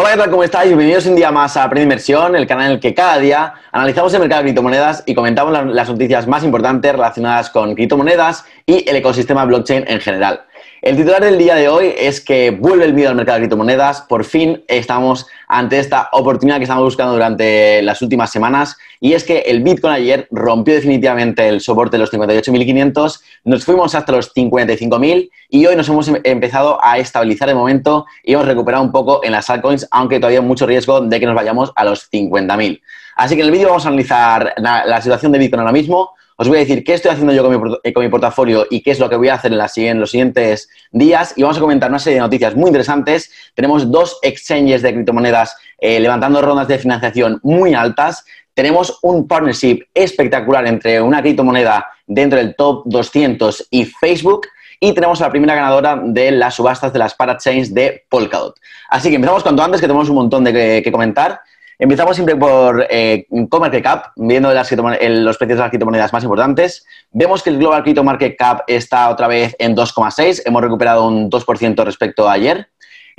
Hola, ¿qué tal? ¿Cómo estáis? Bienvenidos un día más a Aprende Inversión, el canal en el que cada día analizamos el mercado de criptomonedas y comentamos las noticias más importantes relacionadas con criptomonedas y el ecosistema blockchain en general. El titular del día de hoy es que vuelve el miedo al mercado de criptomonedas. Por fin estamos ante esta oportunidad que estamos buscando durante las últimas semanas y es que el Bitcoin ayer rompió definitivamente el soporte de los 58.500, nos fuimos hasta los 55.000 y hoy nos hemos em-, empezado a estabilizar de momento y hemos recuperado un poco en las altcoins, aunque todavía hay mucho riesgo de que nos vayamos a los 50.000. Así que en el vídeo vamos a analizar la situación de Bitcoin ahora mismo, os voy a decir qué estoy haciendo yo con mi, eh, con mi portafolio y qué es lo que voy a hacer en, los siguientes días y vamos a comentar una serie de noticias muy interesantes. Tenemos dos exchanges de criptomonedas eh, levantando rondas de financiación muy altas. Tenemos un partnership espectacular entre una criptomoneda dentro del top 200 y Facebook. Y tenemos a la primera ganadora de las subastas de las parachains de Polkadot. Así que empezamos cuanto antes, que tenemos un montón de que comentar. Empezamos siempre por eh, Cap, viendo los precios de las criptomonedas más importantes. Vemos que el Global Crypto Market Cap está otra vez en 2,6, hemos recuperado un 2% respecto a ayer.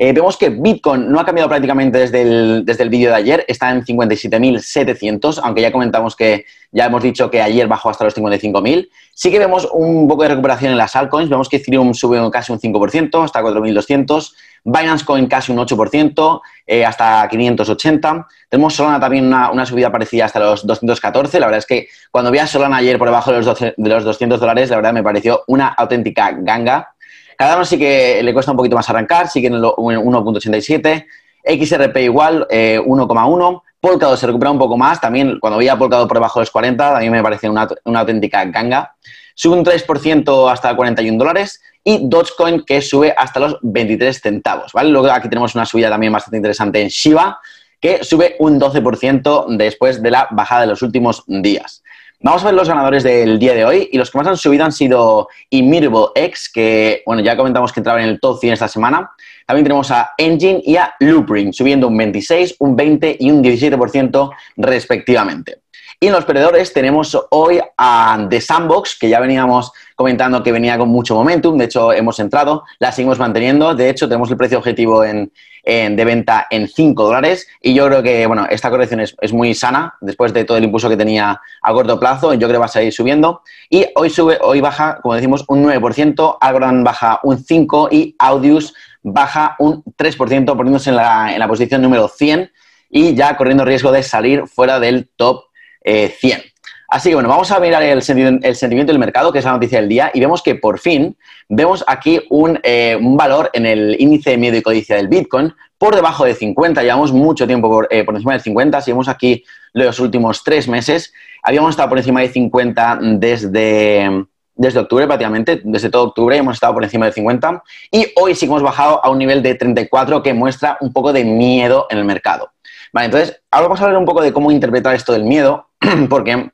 Eh, vemos que Bitcoin no ha cambiado prácticamente desde el, desde el vídeo de ayer, está en 57.700, aunque ya comentamos que ya hemos dicho que ayer bajó hasta los 55.000. Sí que vemos un poco de recuperación en las altcoins, vemos que Ethereum sube casi un 5%, hasta 4.200, Binance Coin casi un 8%, eh, hasta 580. Tenemos Solana también una, subida parecida hasta los 214. La verdad es que cuando vi a Solana ayer por debajo de los, de los 200 dólares, la verdad me pareció una auténtica ganga. Cardano sí que le cuesta un poquito más arrancar, sigue en el 1.87. XRP igual, 1,1. Eh, Polkadot se recupera un poco más. También cuando veía Polkadot por debajo de los 40, a mí me parecía una, una auténtica ganga. Sube un 3% hasta 41 dólares y Dogecoin que sube hasta los 23 centavos, ¿vale? Luego aquí tenemos una subida también bastante interesante en Shiba que sube un 12% después de la bajada de los últimos días. Vamos a ver los ganadores del día de hoy y los que más han subido han sido Immutable X, que bueno, ya comentamos que entraba en el top 100 esta semana. También tenemos a Engine y a Loopring, subiendo un 26, un 20 y un 17% respectivamente. Y en los perdedores tenemos hoy a The Sandbox, que ya veníamos comentando que venía con mucho momentum, de hecho hemos entrado, la seguimos manteniendo, de hecho tenemos el precio objetivo en, de venta en 5 dólares y yo creo que bueno, esta corrección es, es, muy sana después de todo el impulso que tenía a corto plazo, yo creo que va a seguir subiendo y hoy sube, hoy baja, como decimos, un 9%, Algorand baja un 5% y Audius baja un 3%, poniéndose en la, en la posición número 100 y ya corriendo riesgo de salir fuera del top 100. Eh, Así que bueno, vamos a mirar el, sentimiento del mercado, que es la noticia del día, y vemos que por fin vemos aquí un, eh, valor en el índice de miedo y codicia del Bitcoin por debajo de 50. Llevamos mucho tiempo por, eh, por encima de 50. Si vemos aquí los últimos tres meses, habíamos estado por encima de 50 desde, desde octubre prácticamente, desde todo octubre hemos estado por encima de 50 y hoy sí que hemos bajado a un nivel de 34 que muestra un poco de miedo en el mercado. Vale, entonces, ahora vamos a hablar un poco de cómo interpretar esto del miedo, porque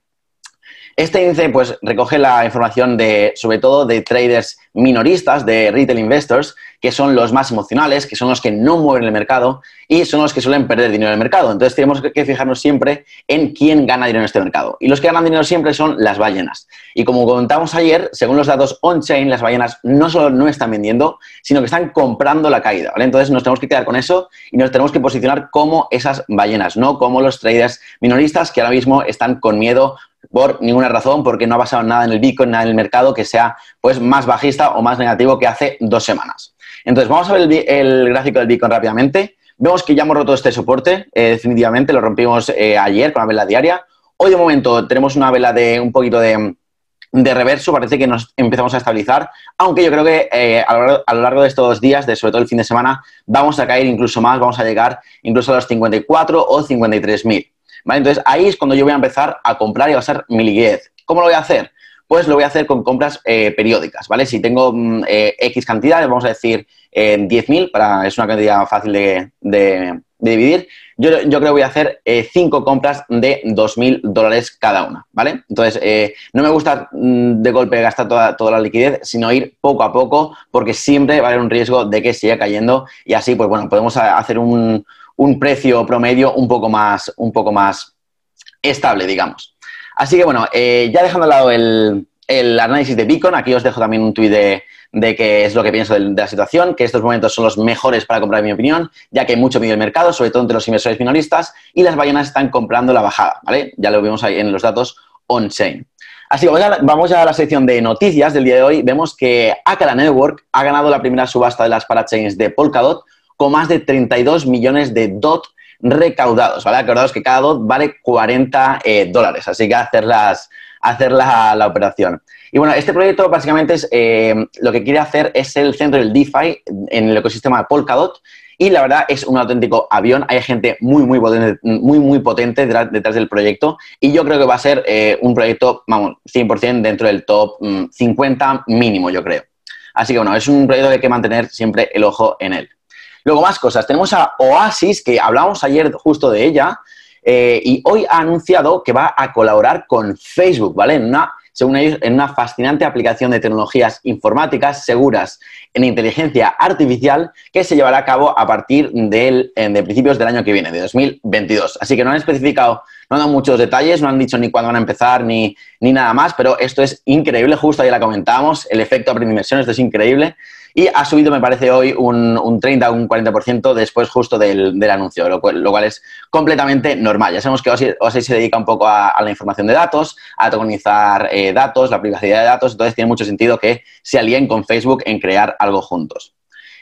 este índice pues, recoge la información de, sobre todo, de traders minoristas, de retail investors, que son los más emocionales, que son los que no mueven el mercado y son los que suelen perder dinero en el mercado. Entonces tenemos que fijarnos siempre en quién gana dinero en este mercado. Y los que ganan dinero siempre son las ballenas. Y como comentamos ayer, según los datos on-chain, las ballenas no solo no están vendiendo, sino que están comprando la caída. Entonces nos tenemos que quedar con eso y nos tenemos que posicionar como esas ballenas, no como los traders minoristas que ahora mismo están con miedo por ninguna razón, porque no ha pasado nada en el Bitcoin, nada en el mercado que sea pues, más bajista o más negativo que hace dos semanas. Entonces, vamos a ver el, gráfico del Bitcoin rápidamente. Vemos que ya hemos roto este soporte, eh, definitivamente, lo rompimos eh, ayer con la vela diaria. Hoy, de momento, tenemos una vela de un poquito de, reverso, parece que nos empezamos a estabilizar, aunque yo creo que eh, a, lo largo, de estos días, de sobre todo el fin de semana, vamos a caer incluso más, vamos a llegar incluso a los 54 o 53 mil. Entonces ahí es cuando yo voy a empezar a comprar y a basar mi liquidez. ¿Cómo lo voy a hacer? Pues lo voy a hacer con compras eh, periódicas, ¿vale? Si tengo mm, eh, X cantidades, vamos a decir 10.000, para es una cantidad fácil de, dividir, yo, yo, creo que voy a hacer 5 eh, compras de 2.000 dólares cada una, ¿vale? Entonces, no me gusta mm, de golpe gastar toda, toda la liquidez, sino ir poco a poco, porque siempre va a haber un riesgo de que siga cayendo y así, pues bueno, podemos hacer un, un precio promedio un poco más, un poco más estable, digamos. Así que bueno, eh, ya dejando al lado el, el análisis de Beacon. Aquí os dejo también un tuit de, de qué es lo que pienso de, la situación, que estos momentos son los mejores para comprar, en mi opinión, ya que hay mucho miedo en el mercado, sobre todo entre los inversores minoristas, y las ballenas están comprando la bajada, ¿vale? Ya lo vemos ahí en los datos on-chain. Así que vamos a, la sección de noticias del día de hoy. Vemos que Akala Network ha ganado la primera subasta de las parachains de Polkadot con más de 32 millones de DOT recaudados, ¿vale? Acordaos que cada DOT vale 40 eh, dólares, así que hacer, hacer la, operación. Y bueno, este proyecto básicamente es, eh, lo que quiere hacer es el centro del DeFi en el ecosistema Polkadot y la verdad es un auténtico avión. Hay gente muy, muy potente, muy, muy potente detrás, del proyecto y yo creo que va a ser eh, un proyecto, vamos, 100% dentro del top 50 mm, mínimo, yo creo. Así que bueno, es un proyecto que hay que mantener siempre el ojo en él. Luego más cosas. Tenemos a Oasis, que hablamos ayer justo de ella, eh, y hoy ha anunciado que va a colaborar con Facebook, ¿vale? En una según ellos, en una fascinante aplicación de tecnologías informáticas seguras en inteligencia artificial que se llevará a cabo a partir de principios del año que viene, de 2022. Así que no han especificado, no han dado muchos detalles, no han dicho ni cuándo van a empezar ni, ni nada más, pero esto es increíble, justo ahí la comentábamos, el efecto inversión, esto es increíble y ha subido, me parece, hoy un, un 30 o un 40% después justo del, anuncio, lo cual, lo cual, es completamente normal. Ya sabemos que OSI, se dedica un poco a, la información de datos, a tokenizar eh, datos, la privacidad de datos, entonces tiene mucho sentido que se alíen con Facebook en crear algo juntos.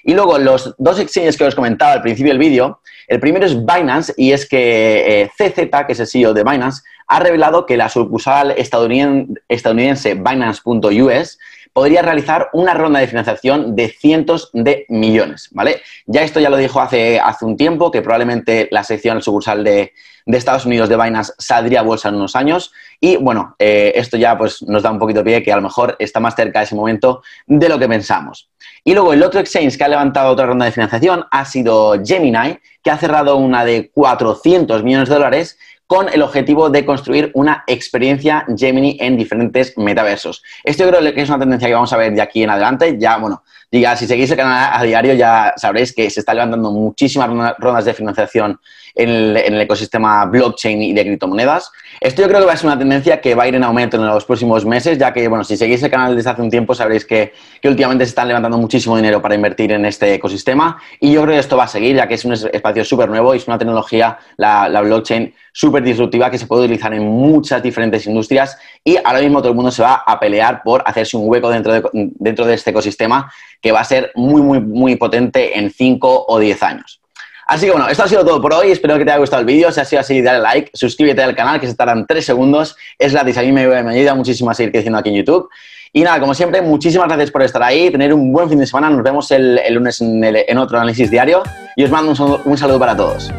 Y luego, los dos exchanges que os comentaba al principio del vídeo, el primero es Binance y es que eh, CZ, que es el CEO de Binance, ha revelado que la sucursal estadounidense, estadounidense Binance.us podría realizar una ronda de financiación de cientos de millones, ¿vale? Ya esto ya lo dijo hace, hace un tiempo, que probablemente la sección sucursal de, Estados Unidos de Binance saldría a bolsa en unos años y, bueno, eh, esto ya pues nos da un poquito de pie que a lo mejor está más cerca de ese momento de lo que pensamos. Y luego el otro exchange que ha levantado otra ronda de financiación ha sido Gemini, que ha cerrado una de 400 millones de dólares con el objetivo de construir una experiencia Gemini en diferentes metaversos. Esto yo creo que es una tendencia que vamos a ver de aquí en adelante. Ya, bueno, diga, si seguís el canal a diario ya sabréis que se está levantando muchísimas rondas de financiación en el, ecosistema blockchain y de criptomonedas. Esto yo creo que va a ser una tendencia que va a ir en aumento en los próximos meses, ya que, bueno, si seguís el canal desde hace un tiempo sabréis que, últimamente se están levantando muchísimo dinero para invertir en este ecosistema y yo creo que esto va a seguir, ya que es un espacio súper nuevo y es una tecnología, la, la blockchain, súper disruptiva que se puede utilizar en muchas diferentes industrias y ahora mismo todo el mundo se va a pelear por hacerse un hueco dentro de, dentro de este ecosistema que va a ser muy, muy, muy potente en 5 o 10 años. Así que bueno, esto ha sido todo por hoy. Espero que te haya gustado el vídeo. Si ha sido así, dale like, suscríbete al canal que se estarán 3 segundos. Es gratis, a mí me, ayuda muchísimo a seguir creciendo aquí en YouTube. Y nada, como siempre, muchísimas gracias por estar ahí, tener un buen fin de semana. Nos vemos el, lunes en, otro análisis diario y os mando un saludo para todos.